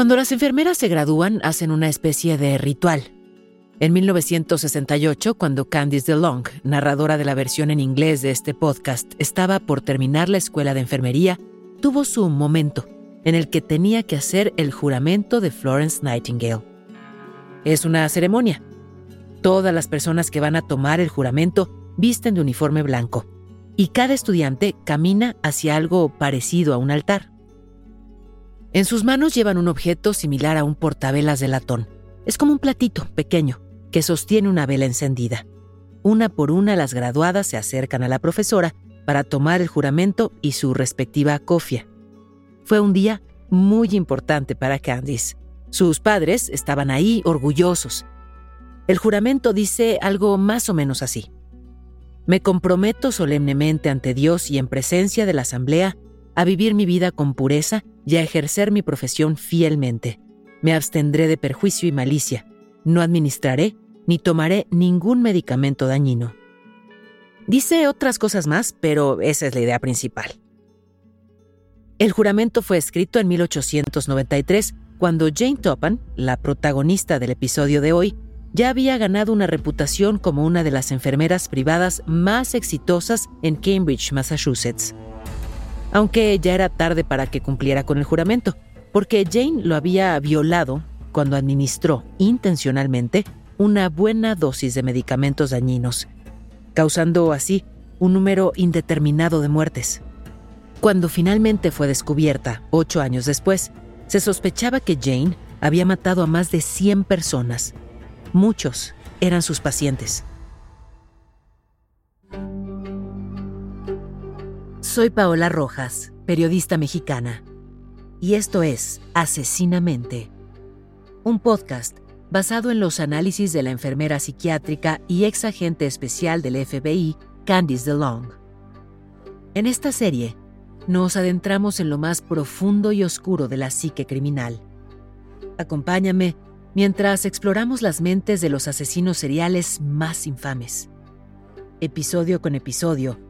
Cuando las enfermeras se gradúan, hacen una especie de ritual. En 1968, cuando Candice DeLong, narradora de la versión en inglés de este podcast, estaba por terminar la escuela de enfermería, tuvo su momento en el que tenía que hacer el juramento de Florence Nightingale. Es una ceremonia. Todas las personas que van a tomar el juramento visten de uniforme blanco y cada estudiante camina hacia algo parecido a un altar. En sus manos llevan un objeto similar a un portavelas de latón. Es como un platito pequeño que sostiene una vela encendida. Una por una las graduadas se acercan a la profesora para tomar el juramento y su respectiva cofia. Fue un día muy importante para Candice. Sus padres estaban ahí orgullosos. El juramento dice algo más o menos así. Me comprometo solemnemente ante Dios y en presencia de la Asamblea a vivir mi vida con pureza y a ejercer mi profesión fielmente. Me abstendré de perjuicio y malicia. No administraré ni tomaré ningún medicamento dañino. Dice otras cosas más, pero esa es la idea principal. El juramento fue escrito en 1893, cuando Jane Topham, la protagonista del episodio de hoy, ya había ganado una reputación como una de las enfermeras privadas más exitosas en Cambridge, Massachusetts aunque ya era tarde para que cumpliera con el juramento, porque Jane lo había violado cuando administró intencionalmente una buena dosis de medicamentos dañinos, causando así un número indeterminado de muertes. Cuando finalmente fue descubierta, ocho años después, se sospechaba que Jane había matado a más de 100 personas. Muchos eran sus pacientes. Soy Paola Rojas, periodista mexicana, y esto es Asesinamente, un podcast basado en los análisis de la enfermera psiquiátrica y ex agente especial del FBI, Candice DeLong. En esta serie, nos adentramos en lo más profundo y oscuro de la psique criminal. Acompáñame mientras exploramos las mentes de los asesinos seriales más infames. Episodio con episodio,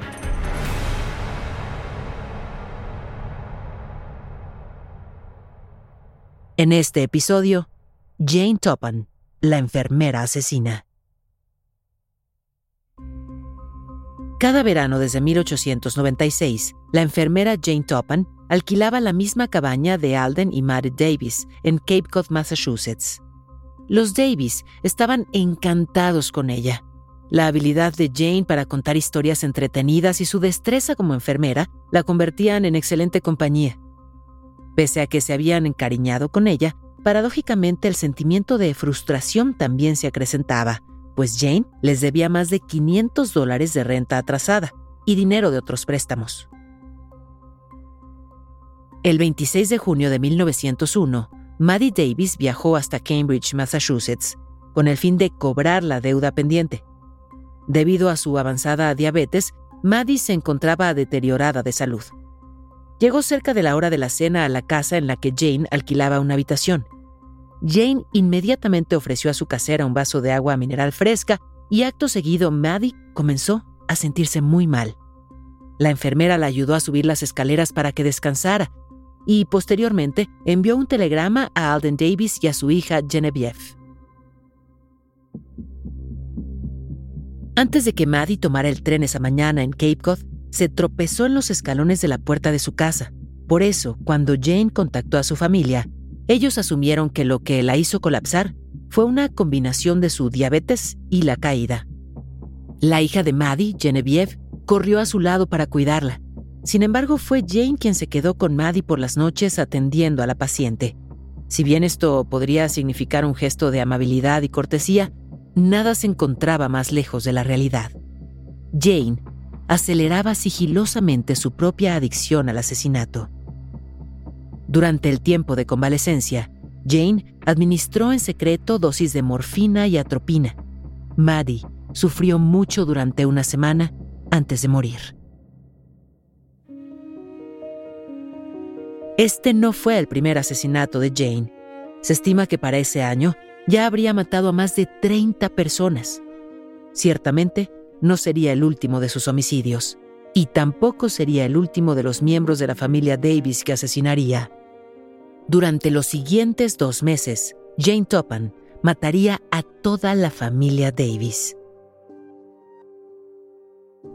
En este episodio, Jane Topham, la enfermera asesina. Cada verano desde 1896, la enfermera Jane Topham alquilaba la misma cabaña de Alden y Mary Davis en Cape Cod, Massachusetts. Los Davis estaban encantados con ella. La habilidad de Jane para contar historias entretenidas y su destreza como enfermera la convertían en excelente compañía. Pese a que se habían encariñado con ella, paradójicamente el sentimiento de frustración también se acrecentaba, pues Jane les debía más de 500 dólares de renta atrasada y dinero de otros préstamos. El 26 de junio de 1901, Maddie Davis viajó hasta Cambridge, Massachusetts, con el fin de cobrar la deuda pendiente. Debido a su avanzada diabetes, Maddie se encontraba deteriorada de salud. Llegó cerca de la hora de la cena a la casa en la que Jane alquilaba una habitación. Jane inmediatamente ofreció a su casera un vaso de agua mineral fresca y acto seguido Maddie comenzó a sentirse muy mal. La enfermera la ayudó a subir las escaleras para que descansara y posteriormente envió un telegrama a Alden Davis y a su hija Genevieve. Antes de que Maddie tomara el tren esa mañana en Cape Cod, se tropezó en los escalones de la puerta de su casa. Por eso, cuando Jane contactó a su familia, ellos asumieron que lo que la hizo colapsar fue una combinación de su diabetes y la caída. La hija de Maddie, Genevieve, corrió a su lado para cuidarla. Sin embargo, fue Jane quien se quedó con Maddie por las noches atendiendo a la paciente. Si bien esto podría significar un gesto de amabilidad y cortesía, nada se encontraba más lejos de la realidad. Jane aceleraba sigilosamente su propia adicción al asesinato. Durante el tiempo de convalecencia, Jane administró en secreto dosis de morfina y atropina. Maddie sufrió mucho durante una semana antes de morir. Este no fue el primer asesinato de Jane. Se estima que para ese año ya habría matado a más de 30 personas. Ciertamente, no sería el último de sus homicidios, y tampoco sería el último de los miembros de la familia Davis que asesinaría. Durante los siguientes dos meses, Jane Topham mataría a toda la familia Davis.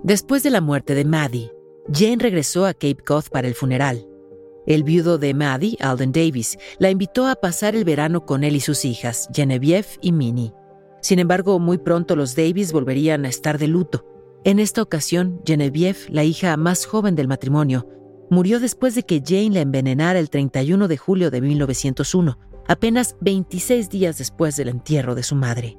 Después de la muerte de Maddie, Jane regresó a Cape Cod para el funeral. El viudo de Maddie, Alden Davis, la invitó a pasar el verano con él y sus hijas, Genevieve y Minnie. Sin embargo, muy pronto los Davis volverían a estar de luto. En esta ocasión, Genevieve, la hija más joven del matrimonio, murió después de que Jane la envenenara el 31 de julio de 1901, apenas 26 días después del entierro de su madre.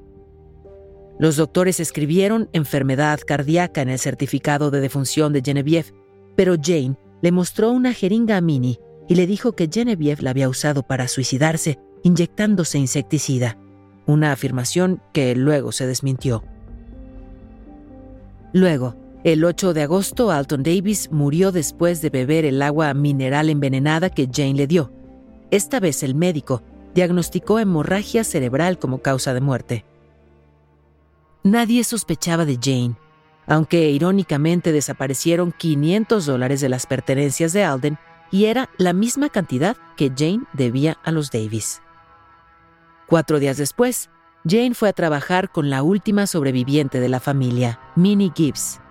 Los doctores escribieron enfermedad cardíaca en el certificado de defunción de Genevieve, pero Jane le mostró una jeringa a Minnie y le dijo que Genevieve la había usado para suicidarse inyectándose insecticida, una afirmación que luego se desmintió. Luego, el 8 de agosto, Alton Davis murió después de beber el agua mineral envenenada que Jane le dio. Esta vez el médico diagnosticó hemorragia cerebral como causa de muerte. Nadie sospechaba de Jane, aunque irónicamente desaparecieron 500 dólares de las pertenencias de Alden y era la misma cantidad que Jane debía a los Davis. Cuatro días después, Jane fue a trabajar con la última sobreviviente de la familia, Minnie Gibbs.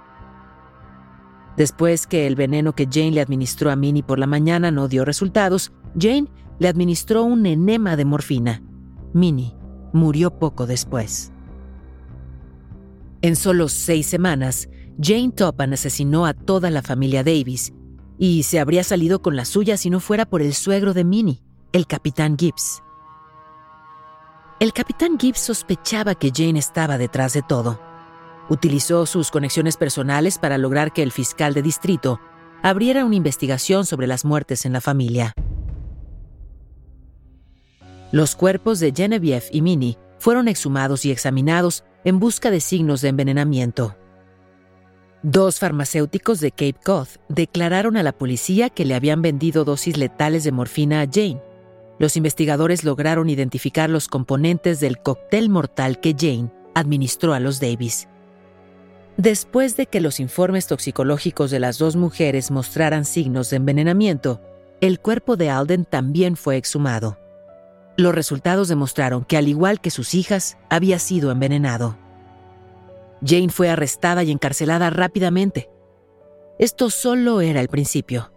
Después que el veneno que Jane le administró a Minnie por la mañana no dio resultados, Jane le administró un enema de morfina. Minnie murió poco después. En solo seis semanas, Jane Topham asesinó a toda la familia Davis y se habría salido con la suya si no fuera por el suegro de Minnie, el capitán Gibbs. El capitán Gibbs sospechaba que Jane estaba detrás de todo. Utilizó sus conexiones personales para lograr que el fiscal de distrito abriera una investigación sobre las muertes en la familia. Los cuerpos de Genevieve y Minnie fueron exhumados y examinados en busca de signos de envenenamiento. Dos farmacéuticos de Cape Cod declararon a la policía que le habían vendido dosis letales de morfina a Jane. Los investigadores lograron identificar los componentes del cóctel mortal que Jane administró a los Davis. Después de que los informes toxicológicos de las dos mujeres mostraran signos de envenenamiento, el cuerpo de Alden también fue exhumado. Los resultados demostraron que, al igual que sus hijas, había sido envenenado. Jane fue arrestada y encarcelada rápidamente. Esto solo era el principio.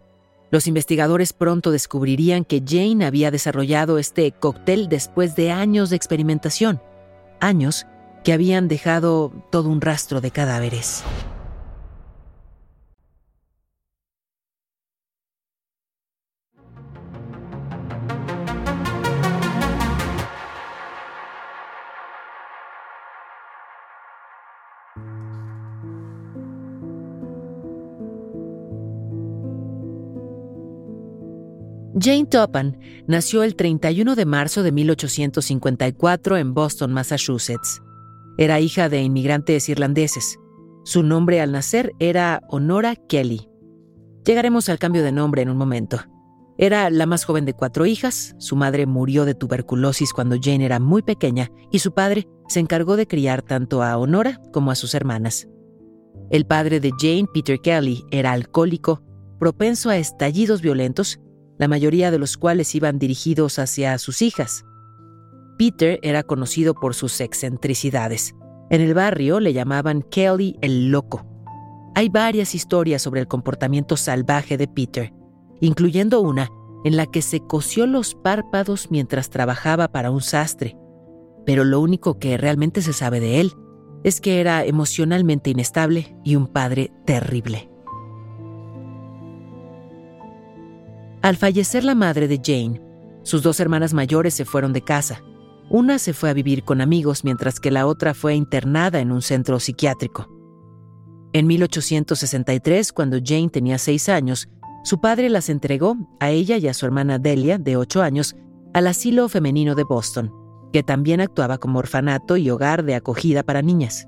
Los investigadores pronto descubrirían que Jane había desarrollado este cóctel después de años de experimentación, años que habían dejado todo un rastro de cadáveres. Jane Topham nació el 31 de marzo de 1854 en Boston, Massachusetts. Era hija de inmigrantes irlandeses. Su nombre al nacer era Honora Kelly. Llegaremos al cambio de nombre en un momento. Era la más joven de cuatro hijas, su madre murió de tuberculosis cuando Jane era muy pequeña y su padre se encargó de criar tanto a Honora como a sus hermanas. El padre de Jane, Peter Kelly, era alcohólico, propenso a estallidos violentos la mayoría de los cuales iban dirigidos hacia sus hijas. Peter era conocido por sus excentricidades. En el barrio le llamaban Kelly el Loco. Hay varias historias sobre el comportamiento salvaje de Peter, incluyendo una en la que se cosió los párpados mientras trabajaba para un sastre. Pero lo único que realmente se sabe de él es que era emocionalmente inestable y un padre terrible. Al fallecer la madre de Jane, sus dos hermanas mayores se fueron de casa. Una se fue a vivir con amigos mientras que la otra fue internada en un centro psiquiátrico. En 1863, cuando Jane tenía seis años, su padre las entregó a ella y a su hermana Delia, de ocho años, al asilo femenino de Boston, que también actuaba como orfanato y hogar de acogida para niñas.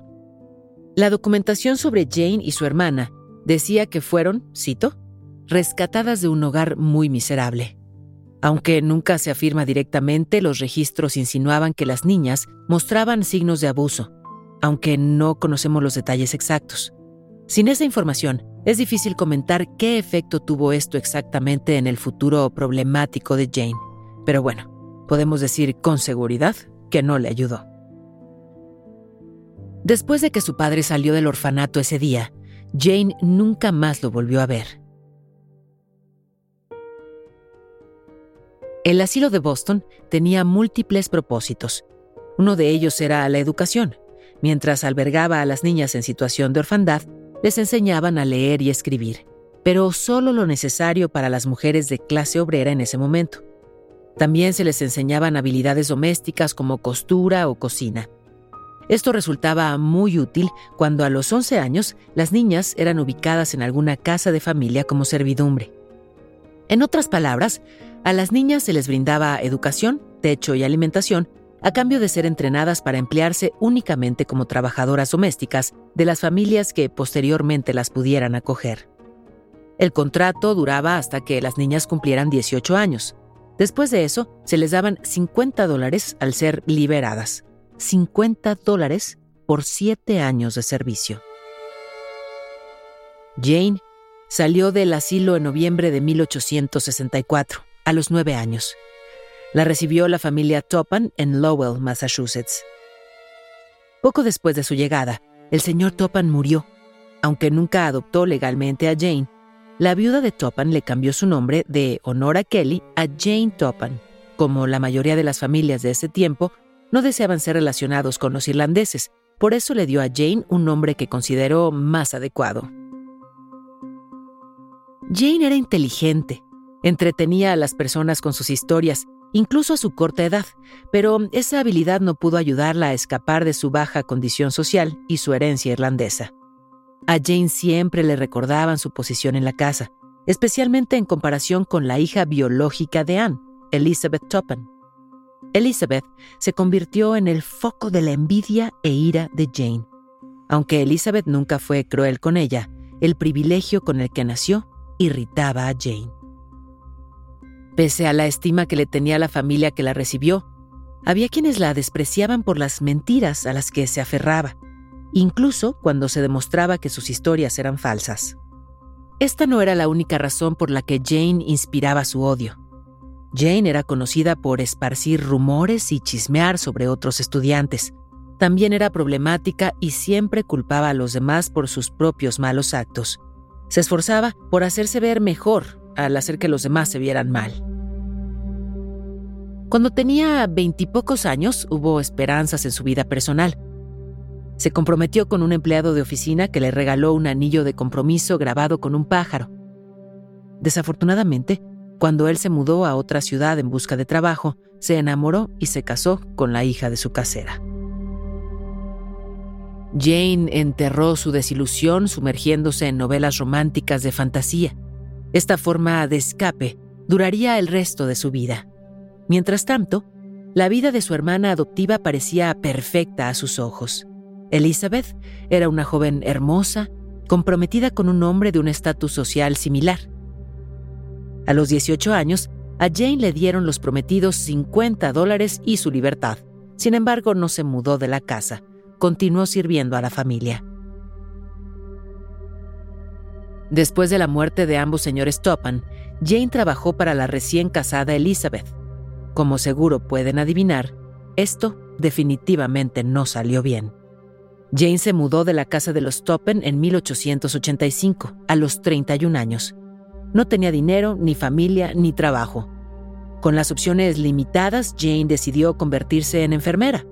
La documentación sobre Jane y su hermana decía que fueron, cito, rescatadas de un hogar muy miserable. Aunque nunca se afirma directamente, los registros insinuaban que las niñas mostraban signos de abuso, aunque no conocemos los detalles exactos. Sin esa información, es difícil comentar qué efecto tuvo esto exactamente en el futuro problemático de Jane, pero bueno, podemos decir con seguridad que no le ayudó. Después de que su padre salió del orfanato ese día, Jane nunca más lo volvió a ver. El asilo de Boston tenía múltiples propósitos. Uno de ellos era la educación. Mientras albergaba a las niñas en situación de orfandad, les enseñaban a leer y escribir, pero solo lo necesario para las mujeres de clase obrera en ese momento. También se les enseñaban habilidades domésticas como costura o cocina. Esto resultaba muy útil cuando a los 11 años las niñas eran ubicadas en alguna casa de familia como servidumbre. En otras palabras, a las niñas se les brindaba educación, techo y alimentación a cambio de ser entrenadas para emplearse únicamente como trabajadoras domésticas de las familias que posteriormente las pudieran acoger. El contrato duraba hasta que las niñas cumplieran 18 años. Después de eso, se les daban 50 dólares al ser liberadas. 50 dólares por 7 años de servicio. Jane salió del asilo en noviembre de 1864 a los nueve años. La recibió la familia Topan en Lowell, Massachusetts. Poco después de su llegada, el señor Topan murió. Aunque nunca adoptó legalmente a Jane, la viuda de Topan le cambió su nombre de Honora Kelly a Jane Topan. Como la mayoría de las familias de ese tiempo, no deseaban ser relacionados con los irlandeses, por eso le dio a Jane un nombre que consideró más adecuado. Jane era inteligente, Entretenía a las personas con sus historias, incluso a su corta edad, pero esa habilidad no pudo ayudarla a escapar de su baja condición social y su herencia irlandesa. A Jane siempre le recordaban su posición en la casa, especialmente en comparación con la hija biológica de Anne, Elizabeth Topham. Elizabeth se convirtió en el foco de la envidia e ira de Jane. Aunque Elizabeth nunca fue cruel con ella, el privilegio con el que nació irritaba a Jane. Pese a la estima que le tenía la familia que la recibió, había quienes la despreciaban por las mentiras a las que se aferraba, incluso cuando se demostraba que sus historias eran falsas. Esta no era la única razón por la que Jane inspiraba su odio. Jane era conocida por esparcir rumores y chismear sobre otros estudiantes. También era problemática y siempre culpaba a los demás por sus propios malos actos. Se esforzaba por hacerse ver mejor al hacer que los demás se vieran mal. Cuando tenía veintipocos años hubo esperanzas en su vida personal. Se comprometió con un empleado de oficina que le regaló un anillo de compromiso grabado con un pájaro. Desafortunadamente, cuando él se mudó a otra ciudad en busca de trabajo, se enamoró y se casó con la hija de su casera. Jane enterró su desilusión sumergiéndose en novelas románticas de fantasía. Esta forma de escape duraría el resto de su vida. Mientras tanto, la vida de su hermana adoptiva parecía perfecta a sus ojos. Elizabeth era una joven hermosa, comprometida con un hombre de un estatus social similar. A los 18 años, a Jane le dieron los prometidos 50 dólares y su libertad. Sin embargo, no se mudó de la casa. Continuó sirviendo a la familia. Después de la muerte de ambos señores Topan, Jane trabajó para la recién casada Elizabeth. Como seguro pueden adivinar, esto definitivamente no salió bien. Jane se mudó de la casa de los Toppen en 1885, a los 31 años. No tenía dinero, ni familia, ni trabajo. Con las opciones limitadas, Jane decidió convertirse en enfermera.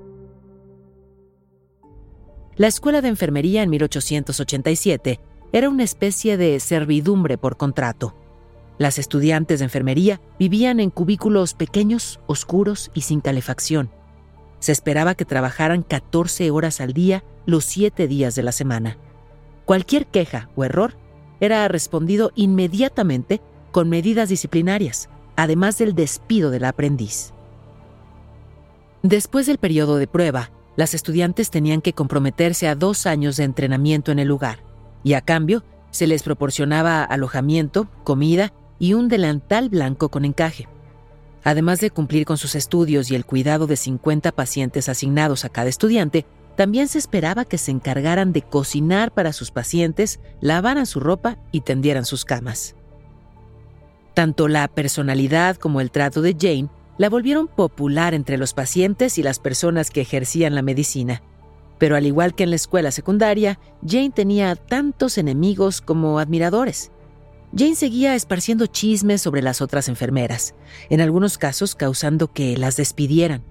La escuela de enfermería en 1887 era una especie de servidumbre por contrato. Las estudiantes de enfermería vivían en cubículos pequeños, oscuros y sin calefacción. Se esperaba que trabajaran 14 horas al día los 7 días de la semana. Cualquier queja o error era respondido inmediatamente con medidas disciplinarias, además del despido del aprendiz. Después del periodo de prueba, las estudiantes tenían que comprometerse a dos años de entrenamiento en el lugar, y a cambio se les proporcionaba alojamiento, comida y un delantal blanco con encaje. Además de cumplir con sus estudios y el cuidado de 50 pacientes asignados a cada estudiante, también se esperaba que se encargaran de cocinar para sus pacientes, lavaran su ropa y tendieran sus camas. Tanto la personalidad como el trato de Jane la volvieron popular entre los pacientes y las personas que ejercían la medicina. Pero al igual que en la escuela secundaria, Jane tenía tantos enemigos como admiradores. Jane seguía esparciendo chismes sobre las otras enfermeras, en algunos casos causando que las despidieran.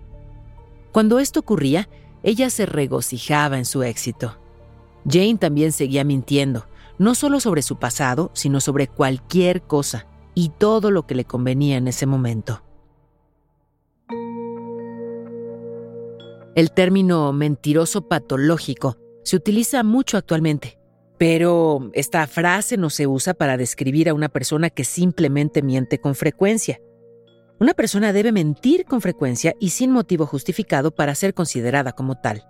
Cuando esto ocurría, ella se regocijaba en su éxito. Jane también seguía mintiendo, no solo sobre su pasado, sino sobre cualquier cosa y todo lo que le convenía en ese momento. El término mentiroso patológico se utiliza mucho actualmente. Pero esta frase no se usa para describir a una persona que simplemente miente con frecuencia. Una persona debe mentir con frecuencia y sin motivo justificado para ser considerada como tal.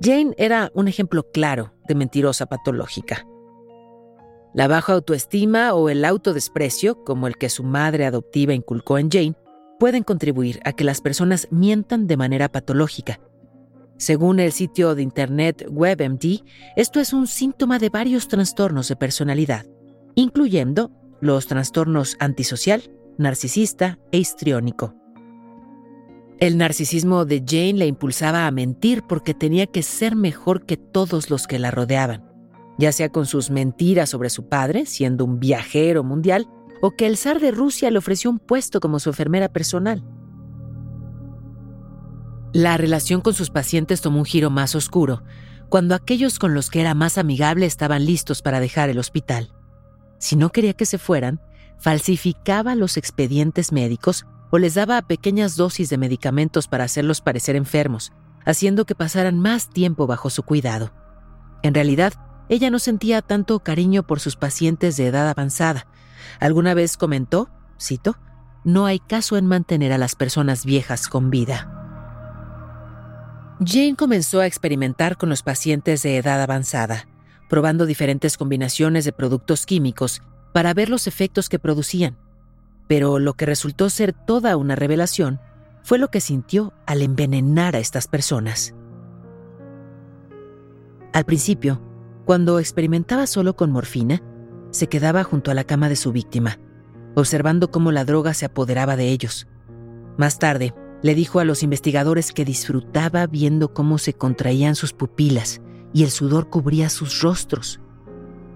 Jane era un ejemplo claro de mentirosa patológica. La baja autoestima o el autodesprecio, como el que su madre adoptiva inculcó en Jane, pueden contribuir a que las personas mientan de manera patológica según el sitio de internet WebMD, esto es un síntoma de varios trastornos de personalidad, incluyendo los trastornos antisocial, narcisista e histriónico. El narcisismo de Jane la impulsaba a mentir porque tenía que ser mejor que todos los que la rodeaban, ya sea con sus mentiras sobre su padre, siendo un viajero mundial, o que el zar de Rusia le ofreció un puesto como su enfermera personal. La relación con sus pacientes tomó un giro más oscuro cuando aquellos con los que era más amigable estaban listos para dejar el hospital. Si no quería que se fueran, falsificaba los expedientes médicos o les daba pequeñas dosis de medicamentos para hacerlos parecer enfermos, haciendo que pasaran más tiempo bajo su cuidado. En realidad, ella no sentía tanto cariño por sus pacientes de edad avanzada. Alguna vez comentó, cito, no hay caso en mantener a las personas viejas con vida. Jane comenzó a experimentar con los pacientes de edad avanzada, probando diferentes combinaciones de productos químicos para ver los efectos que producían. Pero lo que resultó ser toda una revelación fue lo que sintió al envenenar a estas personas. Al principio, cuando experimentaba solo con morfina, se quedaba junto a la cama de su víctima, observando cómo la droga se apoderaba de ellos. Más tarde, le dijo a los investigadores que disfrutaba viendo cómo se contraían sus pupilas y el sudor cubría sus rostros.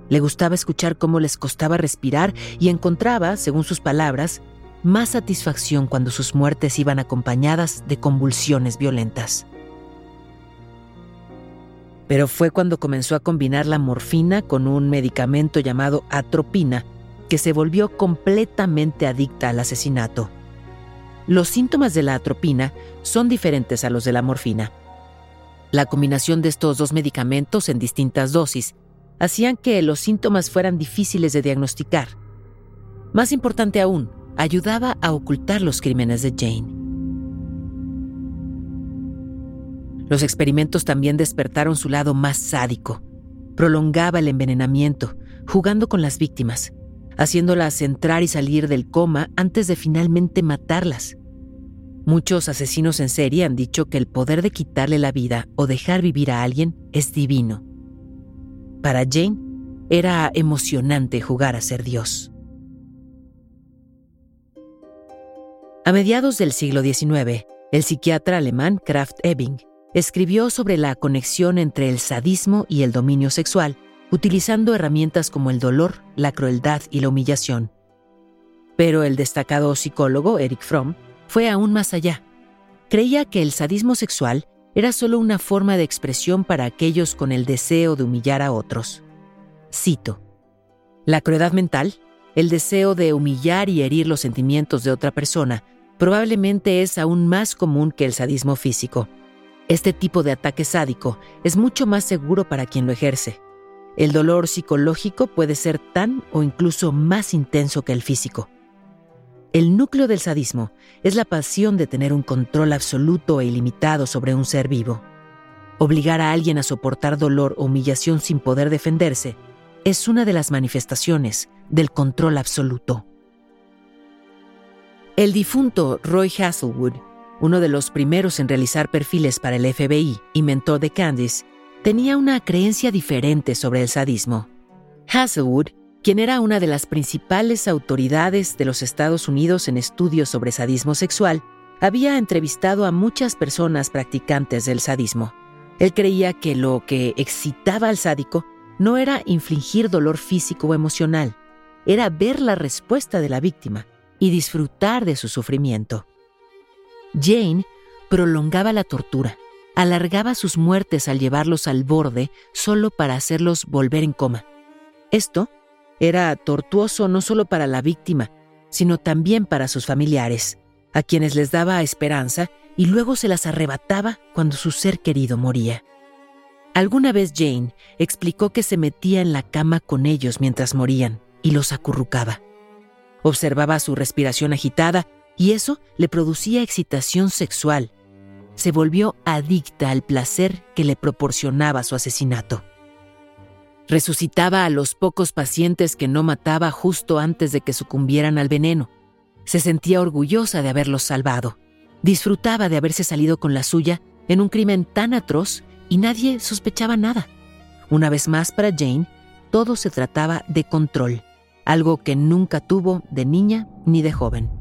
Le gustaba escuchar cómo les costaba respirar y encontraba, según sus palabras, más satisfacción cuando sus muertes iban acompañadas de convulsiones violentas. Pero fue cuando comenzó a combinar la morfina con un medicamento llamado atropina que se volvió completamente adicta al asesinato. Los síntomas de la atropina son diferentes a los de la morfina. La combinación de estos dos medicamentos en distintas dosis hacían que los síntomas fueran difíciles de diagnosticar. Más importante aún, ayudaba a ocultar los crímenes de Jane. Los experimentos también despertaron su lado más sádico. Prolongaba el envenenamiento, jugando con las víctimas, haciéndolas entrar y salir del coma antes de finalmente matarlas. Muchos asesinos en serie han dicho que el poder de quitarle la vida o dejar vivir a alguien es divino. Para Jane, era emocionante jugar a ser Dios. A mediados del siglo XIX, el psiquiatra alemán Kraft Ebing escribió sobre la conexión entre el sadismo y el dominio sexual, utilizando herramientas como el dolor, la crueldad y la humillación. Pero el destacado psicólogo Eric Fromm fue aún más allá. Creía que el sadismo sexual era solo una forma de expresión para aquellos con el deseo de humillar a otros. Cito, La crueldad mental, el deseo de humillar y herir los sentimientos de otra persona, probablemente es aún más común que el sadismo físico. Este tipo de ataque sádico es mucho más seguro para quien lo ejerce. El dolor psicológico puede ser tan o incluso más intenso que el físico. El núcleo del sadismo es la pasión de tener un control absoluto e ilimitado sobre un ser vivo. Obligar a alguien a soportar dolor o humillación sin poder defenderse es una de las manifestaciones del control absoluto. El difunto Roy Hazelwood, uno de los primeros en realizar perfiles para el FBI y mentor de Candice, tenía una creencia diferente sobre el sadismo. Hazelwood, quien era una de las principales autoridades de los Estados Unidos en estudios sobre sadismo sexual, había entrevistado a muchas personas practicantes del sadismo. Él creía que lo que excitaba al sádico no era infligir dolor físico o emocional, era ver la respuesta de la víctima y disfrutar de su sufrimiento. Jane prolongaba la tortura alargaba sus muertes al llevarlos al borde solo para hacerlos volver en coma. Esto era tortuoso no solo para la víctima, sino también para sus familiares, a quienes les daba esperanza y luego se las arrebataba cuando su ser querido moría. Alguna vez Jane explicó que se metía en la cama con ellos mientras morían y los acurrucaba. Observaba su respiración agitada y eso le producía excitación sexual se volvió adicta al placer que le proporcionaba su asesinato. Resucitaba a los pocos pacientes que no mataba justo antes de que sucumbieran al veneno. Se sentía orgullosa de haberlos salvado. Disfrutaba de haberse salido con la suya en un crimen tan atroz y nadie sospechaba nada. Una vez más para Jane, todo se trataba de control, algo que nunca tuvo de niña ni de joven.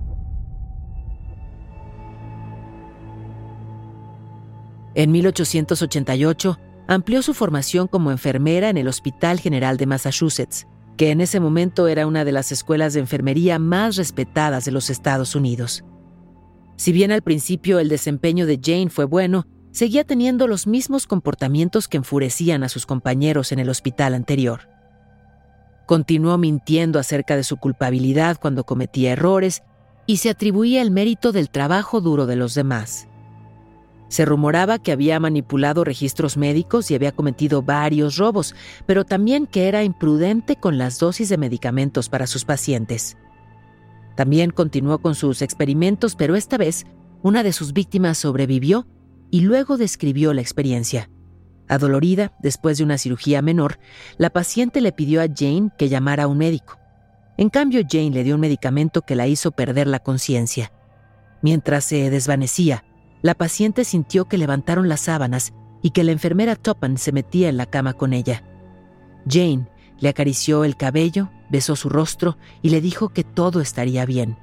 En 1888 amplió su formación como enfermera en el Hospital General de Massachusetts, que en ese momento era una de las escuelas de enfermería más respetadas de los Estados Unidos. Si bien al principio el desempeño de Jane fue bueno, seguía teniendo los mismos comportamientos que enfurecían a sus compañeros en el hospital anterior. Continuó mintiendo acerca de su culpabilidad cuando cometía errores y se atribuía el mérito del trabajo duro de los demás. Se rumoraba que había manipulado registros médicos y había cometido varios robos, pero también que era imprudente con las dosis de medicamentos para sus pacientes. También continuó con sus experimentos, pero esta vez una de sus víctimas sobrevivió y luego describió la experiencia. Adolorida, después de una cirugía menor, la paciente le pidió a Jane que llamara a un médico. En cambio, Jane le dio un medicamento que la hizo perder la conciencia. Mientras se desvanecía, la paciente sintió que levantaron las sábanas y que la enfermera Topan se metía en la cama con ella. Jane le acarició el cabello, besó su rostro y le dijo que todo estaría bien.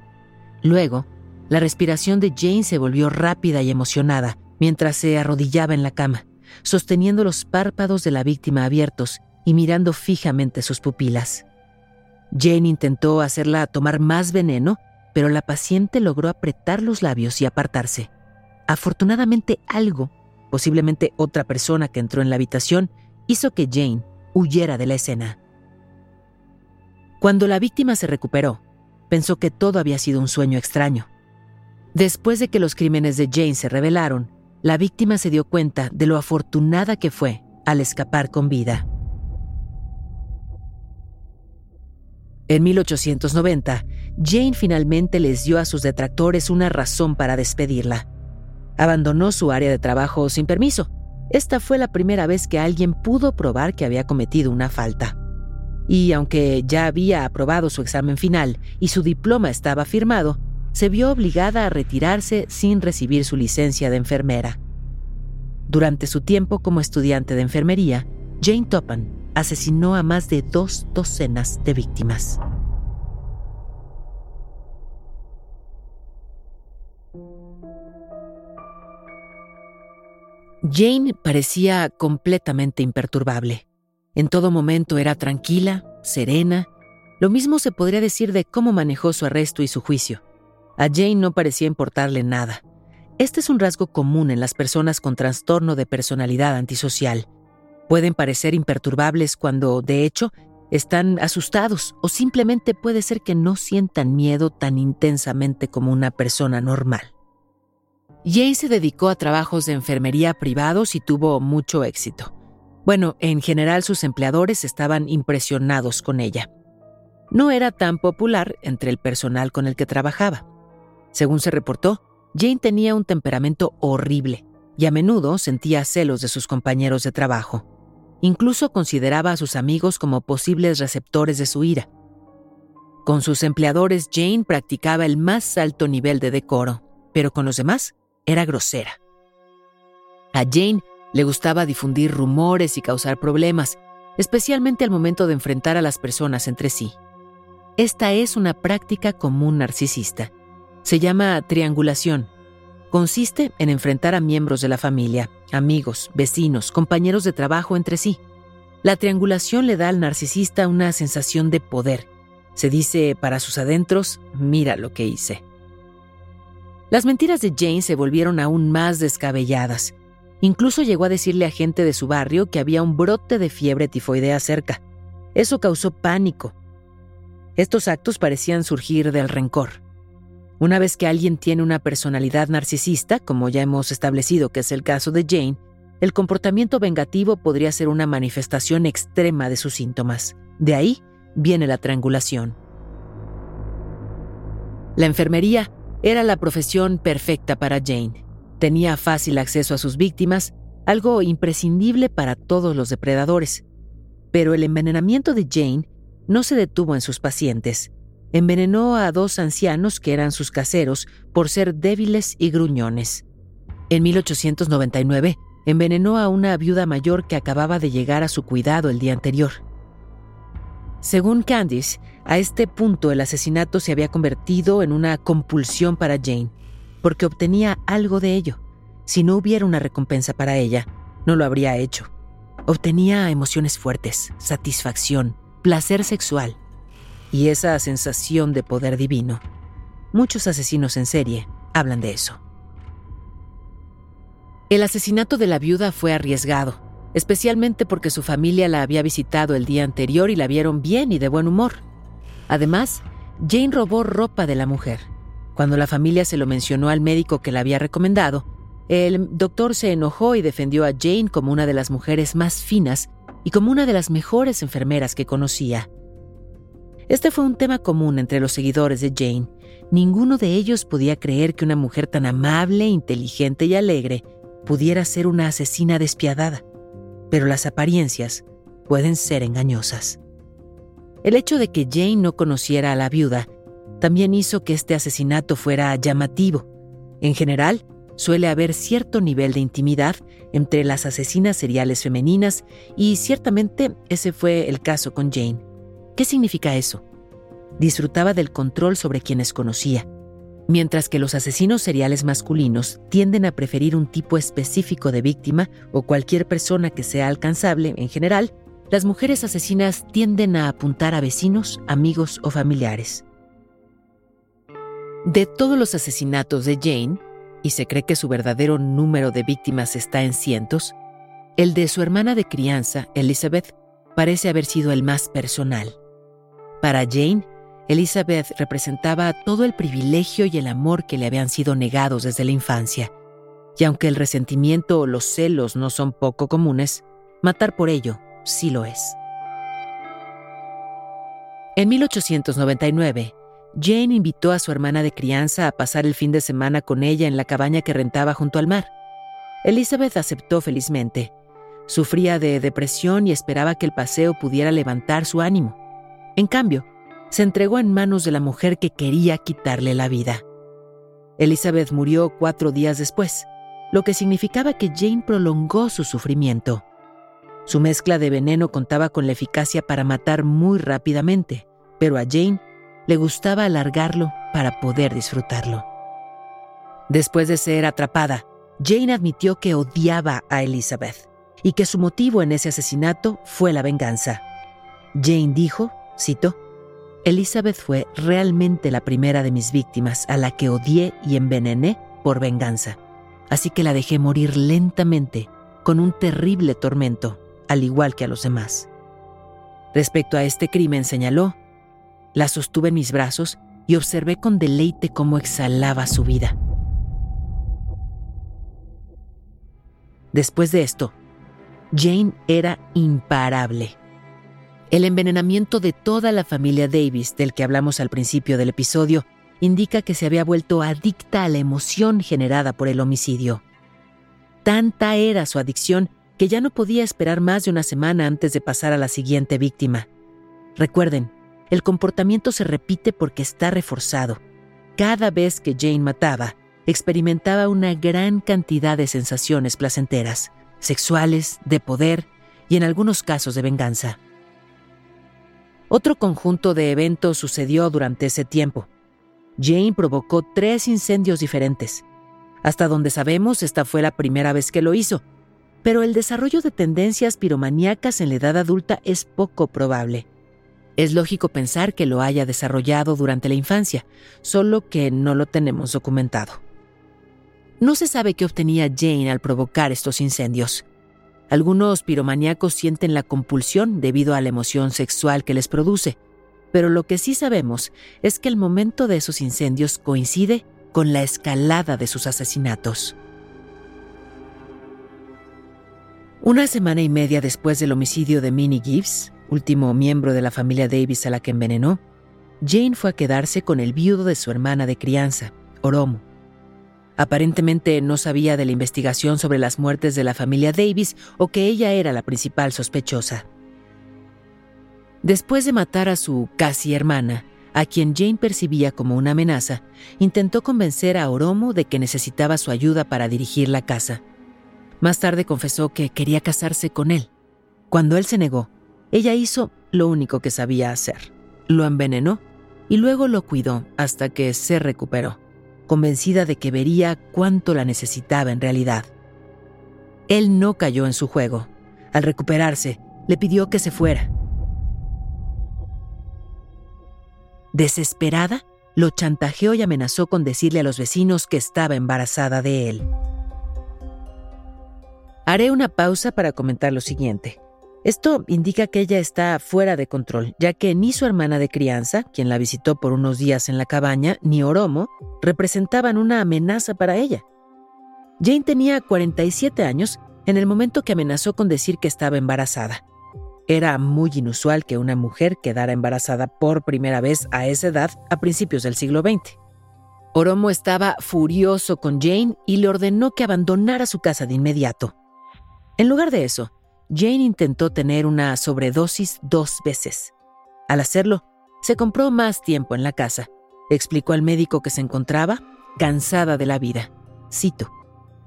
Luego, la respiración de Jane se volvió rápida y emocionada mientras se arrodillaba en la cama, sosteniendo los párpados de la víctima abiertos y mirando fijamente sus pupilas. Jane intentó hacerla tomar más veneno, pero la paciente logró apretar los labios y apartarse. Afortunadamente algo, posiblemente otra persona que entró en la habitación, hizo que Jane huyera de la escena. Cuando la víctima se recuperó, pensó que todo había sido un sueño extraño. Después de que los crímenes de Jane se revelaron, la víctima se dio cuenta de lo afortunada que fue al escapar con vida. En 1890, Jane finalmente les dio a sus detractores una razón para despedirla. Abandonó su área de trabajo sin permiso. Esta fue la primera vez que alguien pudo probar que había cometido una falta. Y aunque ya había aprobado su examen final y su diploma estaba firmado, se vio obligada a retirarse sin recibir su licencia de enfermera. Durante su tiempo como estudiante de enfermería, Jane Topan asesinó a más de dos docenas de víctimas. Jane parecía completamente imperturbable. En todo momento era tranquila, serena. Lo mismo se podría decir de cómo manejó su arresto y su juicio. A Jane no parecía importarle nada. Este es un rasgo común en las personas con trastorno de personalidad antisocial. Pueden parecer imperturbables cuando, de hecho, están asustados o simplemente puede ser que no sientan miedo tan intensamente como una persona normal. Jane se dedicó a trabajos de enfermería privados y tuvo mucho éxito. Bueno, en general sus empleadores estaban impresionados con ella. No era tan popular entre el personal con el que trabajaba. Según se reportó, Jane tenía un temperamento horrible y a menudo sentía celos de sus compañeros de trabajo. Incluso consideraba a sus amigos como posibles receptores de su ira. Con sus empleadores Jane practicaba el más alto nivel de decoro, pero con los demás era grosera. A Jane le gustaba difundir rumores y causar problemas, especialmente al momento de enfrentar a las personas entre sí. Esta es una práctica común narcisista. Se llama triangulación. Consiste en enfrentar a miembros de la familia, amigos, vecinos, compañeros de trabajo entre sí. La triangulación le da al narcisista una sensación de poder. Se dice para sus adentros, mira lo que hice. Las mentiras de Jane se volvieron aún más descabelladas. Incluso llegó a decirle a gente de su barrio que había un brote de fiebre tifoidea cerca. Eso causó pánico. Estos actos parecían surgir del rencor. Una vez que alguien tiene una personalidad narcisista, como ya hemos establecido que es el caso de Jane, el comportamiento vengativo podría ser una manifestación extrema de sus síntomas. De ahí viene la triangulación. La enfermería era la profesión perfecta para Jane. Tenía fácil acceso a sus víctimas, algo imprescindible para todos los depredadores. Pero el envenenamiento de Jane no se detuvo en sus pacientes. Envenenó a dos ancianos que eran sus caseros por ser débiles y gruñones. En 1899, envenenó a una viuda mayor que acababa de llegar a su cuidado el día anterior. Según Candice, a este punto el asesinato se había convertido en una compulsión para Jane, porque obtenía algo de ello. Si no hubiera una recompensa para ella, no lo habría hecho. Obtenía emociones fuertes, satisfacción, placer sexual y esa sensación de poder divino. Muchos asesinos en serie hablan de eso. El asesinato de la viuda fue arriesgado, especialmente porque su familia la había visitado el día anterior y la vieron bien y de buen humor. Además, Jane robó ropa de la mujer. Cuando la familia se lo mencionó al médico que la había recomendado, el doctor se enojó y defendió a Jane como una de las mujeres más finas y como una de las mejores enfermeras que conocía. Este fue un tema común entre los seguidores de Jane. Ninguno de ellos podía creer que una mujer tan amable, inteligente y alegre pudiera ser una asesina despiadada. Pero las apariencias pueden ser engañosas. El hecho de que Jane no conociera a la viuda también hizo que este asesinato fuera llamativo. En general, suele haber cierto nivel de intimidad entre las asesinas seriales femeninas y ciertamente ese fue el caso con Jane. ¿Qué significa eso? Disfrutaba del control sobre quienes conocía, mientras que los asesinos seriales masculinos tienden a preferir un tipo específico de víctima o cualquier persona que sea alcanzable en general, las mujeres asesinas tienden a apuntar a vecinos, amigos o familiares. De todos los asesinatos de Jane, y se cree que su verdadero número de víctimas está en cientos, el de su hermana de crianza, Elizabeth, parece haber sido el más personal. Para Jane, Elizabeth representaba todo el privilegio y el amor que le habían sido negados desde la infancia. Y aunque el resentimiento o los celos no son poco comunes, matar por ello sí lo es. En 1899, Jane invitó a su hermana de crianza a pasar el fin de semana con ella en la cabaña que rentaba junto al mar. Elizabeth aceptó felizmente. Sufría de depresión y esperaba que el paseo pudiera levantar su ánimo. En cambio, se entregó en manos de la mujer que quería quitarle la vida. Elizabeth murió cuatro días después, lo que significaba que Jane prolongó su sufrimiento. Su mezcla de veneno contaba con la eficacia para matar muy rápidamente, pero a Jane le gustaba alargarlo para poder disfrutarlo. Después de ser atrapada, Jane admitió que odiaba a Elizabeth y que su motivo en ese asesinato fue la venganza. Jane dijo, cito, Elizabeth fue realmente la primera de mis víctimas a la que odié y envenené por venganza, así que la dejé morir lentamente con un terrible tormento, al igual que a los demás. Respecto a este crimen señaló, la sostuve en mis brazos y observé con deleite cómo exhalaba su vida. Después de esto, Jane era imparable. El envenenamiento de toda la familia Davis, del que hablamos al principio del episodio, indica que se había vuelto adicta a la emoción generada por el homicidio. Tanta era su adicción que ya no podía esperar más de una semana antes de pasar a la siguiente víctima. Recuerden, el comportamiento se repite porque está reforzado. Cada vez que Jane mataba, experimentaba una gran cantidad de sensaciones placenteras, sexuales, de poder y en algunos casos de venganza. Otro conjunto de eventos sucedió durante ese tiempo. Jane provocó tres incendios diferentes. Hasta donde sabemos, esta fue la primera vez que lo hizo, pero el desarrollo de tendencias piromaníacas en la edad adulta es poco probable. Es lógico pensar que lo haya desarrollado durante la infancia, solo que no lo tenemos documentado. No se sabe qué obtenía Jane al provocar estos incendios. Algunos piromaníacos sienten la compulsión debido a la emoción sexual que les produce, pero lo que sí sabemos es que el momento de esos incendios coincide con la escalada de sus asesinatos. Una semana y media después del homicidio de Minnie Gibbs, último miembro de la familia Davis a la que envenenó, Jane fue a quedarse con el viudo de su hermana de crianza, Oromo. Aparentemente no sabía de la investigación sobre las muertes de la familia Davis o que ella era la principal sospechosa. Después de matar a su casi hermana, a quien Jane percibía como una amenaza, intentó convencer a Oromo de que necesitaba su ayuda para dirigir la casa. Más tarde confesó que quería casarse con él. Cuando él se negó, ella hizo lo único que sabía hacer. Lo envenenó y luego lo cuidó hasta que se recuperó convencida de que vería cuánto la necesitaba en realidad. Él no cayó en su juego. Al recuperarse, le pidió que se fuera. Desesperada, lo chantajeó y amenazó con decirle a los vecinos que estaba embarazada de él. Haré una pausa para comentar lo siguiente. Esto indica que ella está fuera de control, ya que ni su hermana de crianza, quien la visitó por unos días en la cabaña, ni Oromo representaban una amenaza para ella. Jane tenía 47 años en el momento que amenazó con decir que estaba embarazada. Era muy inusual que una mujer quedara embarazada por primera vez a esa edad a principios del siglo XX. Oromo estaba furioso con Jane y le ordenó que abandonara su casa de inmediato. En lugar de eso, Jane intentó tener una sobredosis dos veces. Al hacerlo, se compró más tiempo en la casa. Explicó al médico que se encontraba cansada de la vida. Cito,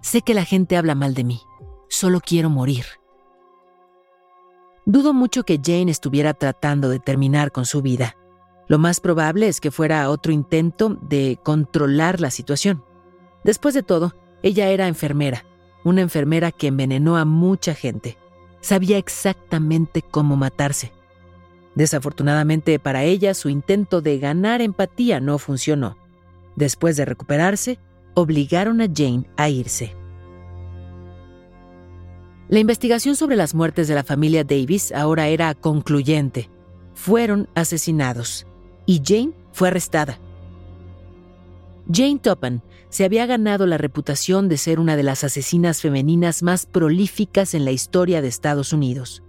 sé que la gente habla mal de mí. Solo quiero morir. Dudo mucho que Jane estuviera tratando de terminar con su vida. Lo más probable es que fuera otro intento de controlar la situación. Después de todo, ella era enfermera, una enfermera que envenenó a mucha gente sabía exactamente cómo matarse. Desafortunadamente para ella, su intento de ganar empatía no funcionó. Después de recuperarse, obligaron a Jane a irse. La investigación sobre las muertes de la familia Davis ahora era concluyente. Fueron asesinados y Jane fue arrestada. Jane Topham se había ganado la reputación de ser una de las asesinas femeninas más prolíficas en la historia de Estados Unidos.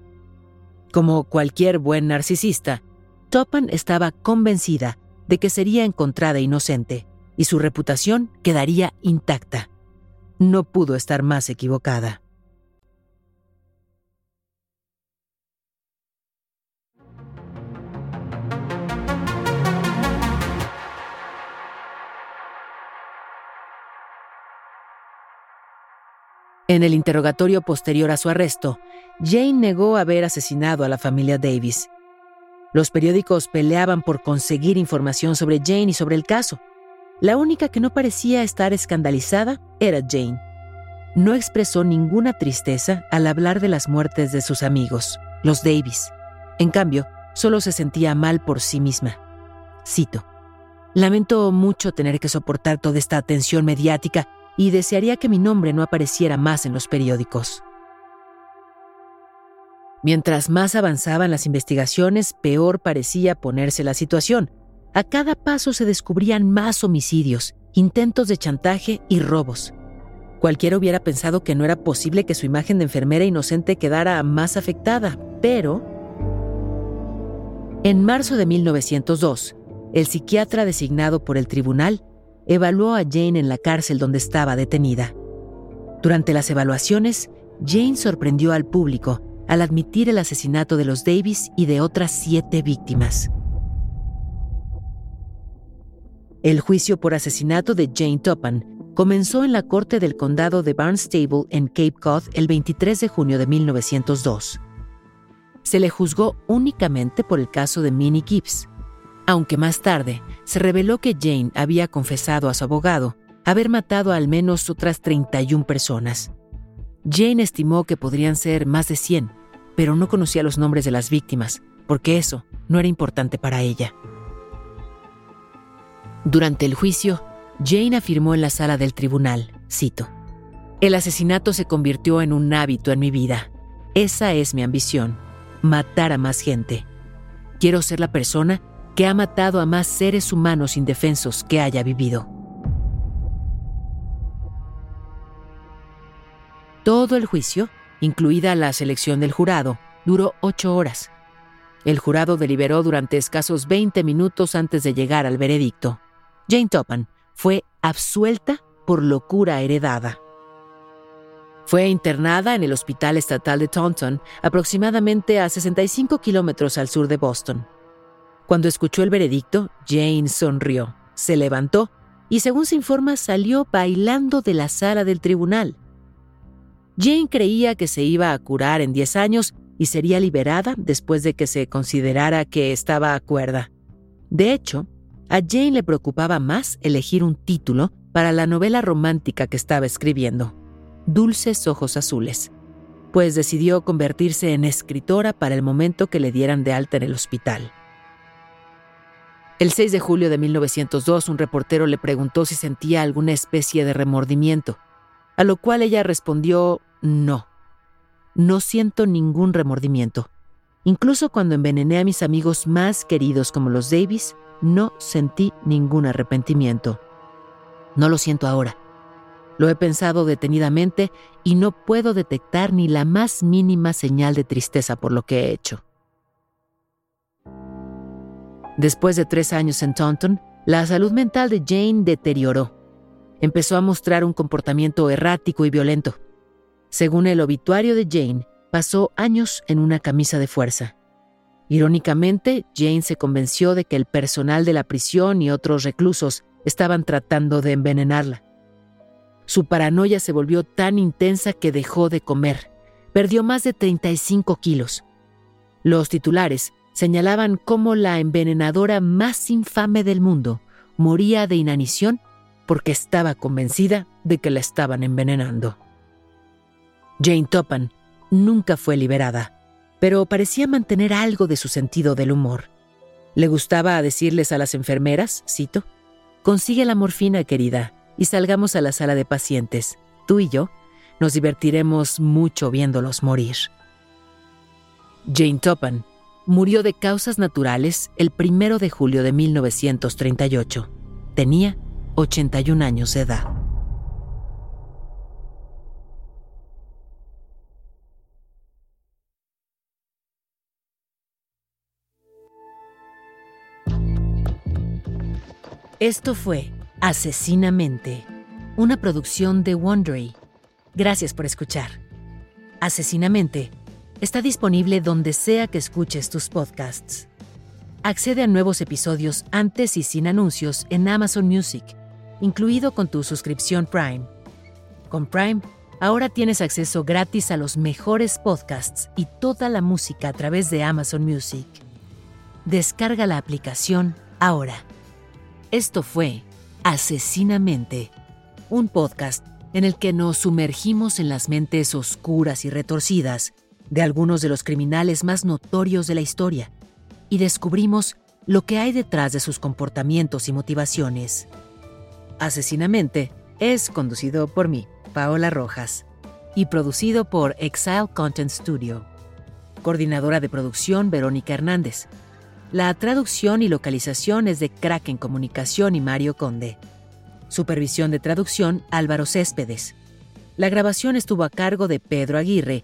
Como cualquier buen narcisista, Topham estaba convencida de que sería encontrada inocente y su reputación quedaría intacta. No pudo estar más equivocada. En el interrogatorio posterior a su arresto, Jane negó haber asesinado a la familia Davis. Los periódicos peleaban por conseguir información sobre Jane y sobre el caso. La única que no parecía estar escandalizada era Jane. no expresó ninguna tristeza al hablar de las muertes de sus amigos, los Davis. En cambio, solo se sentía mal por sí misma. Cito, Lamento mucho tener que soportar toda esta atención mediática y desearía que mi nombre no apareciera más en los periódicos. Mientras más avanzaban las investigaciones, peor parecía ponerse la situación. A cada paso se descubrían más homicidios, intentos de chantaje y robos. Cualquiera hubiera pensado que no era posible que su imagen de enfermera inocente quedara más afectada, pero... En marzo de 1902, el psiquiatra designado por el tribunal evaluó a Jane en la cárcel donde estaba detenida. Durante las evaluaciones, Jane sorprendió al público al admitir el asesinato de los Davis y de otras siete víctimas. El juicio por asesinato de Jane Topan comenzó en la corte del condado de Barnstable en Cape Cod el 23 de junio de 1902. Se le juzgó únicamente por el caso de Minnie Gibbs, aunque más tarde se reveló que Jane había confesado a su abogado haber matado a al menos otras 31 personas. Jane estimó que podrían ser más de 100, pero no conocía los nombres de las víctimas, porque eso no era importante para ella. Durante el juicio, Jane afirmó en la sala del tribunal, cito, El asesinato se convirtió en un hábito en mi vida. Esa es mi ambición, matar a más gente. Quiero ser la persona que ha matado a más seres humanos indefensos que haya vivido. Todo el juicio, incluida la selección del jurado, duró ocho horas. El jurado deliberó durante escasos 20 minutos antes de llegar al veredicto. Jane Topan fue absuelta por locura heredada. Fue internada en el Hospital Estatal de Taunton, aproximadamente a 65 kilómetros al sur de Boston. Cuando escuchó el veredicto, Jane sonrió, se levantó y, según se informa, salió bailando de la sala del tribunal. Jane creía que se iba a curar en 10 años y sería liberada después de que se considerara que estaba a cuerda. De hecho, a Jane le preocupaba más elegir un título para la novela romántica que estaba escribiendo, Dulces Ojos Azules, pues decidió convertirse en escritora para el momento que le dieran de alta en el hospital. El 6 de julio de 1902, un reportero le preguntó si sentía alguna especie de remordimiento, a lo cual ella respondió no. No siento ningún remordimiento. Incluso cuando envenené a mis amigos más queridos como los Davis, no sentí ningún arrepentimiento. No lo siento ahora. Lo he pensado detenidamente y no puedo detectar ni la más mínima señal de tristeza por lo que he hecho. Después de tres años en Taunton, la salud mental de Jane deterioró. Empezó a mostrar un comportamiento errático y violento. Según el obituario de Jane, pasó años en una camisa de fuerza. Irónicamente, Jane se convenció de que el personal de la prisión y otros reclusos estaban tratando de envenenarla. Su paranoia se volvió tan intensa que dejó de comer. Perdió más de 35 kilos. Los titulares señalaban cómo la envenenadora más infame del mundo moría de inanición porque estaba convencida de que la estaban envenenando. Jane Topan nunca fue liberada pero parecía mantener algo de su sentido del humor. Le gustaba decirles a las enfermeras, cito, Consigue la morfina, querida, y salgamos a la sala de pacientes. Tú y yo nos divertiremos mucho viéndolos morir. Jane Topan murió de causas naturales el primero de julio de 1938. Tenía 81 años de edad. Esto fue Asesinamente, una producción de Wondery. Gracias por escuchar. Asesinamente está disponible donde sea que escuches tus podcasts. Accede a nuevos episodios antes y sin anuncios en Amazon Music, incluido con tu suscripción Prime. Con Prime, ahora tienes acceso gratis a los mejores podcasts y toda la música a través de Amazon Music. Descarga la aplicación ahora. Esto fue Asesinamente, un podcast en el que nos sumergimos en las mentes oscuras y retorcidas de algunos de los criminales más notorios de la historia y descubrimos lo que hay detrás de sus comportamientos y motivaciones. Asesinamente es conducido por mí, Paola Rojas, y producido por Exile Content Studio. Coordinadora de producción Verónica Hernández. La traducción y localización es de Kraken Comunicación y Mario Conde. Supervisión de traducción Álvaro Céspedes. La grabación estuvo a cargo de Pedro Aguirre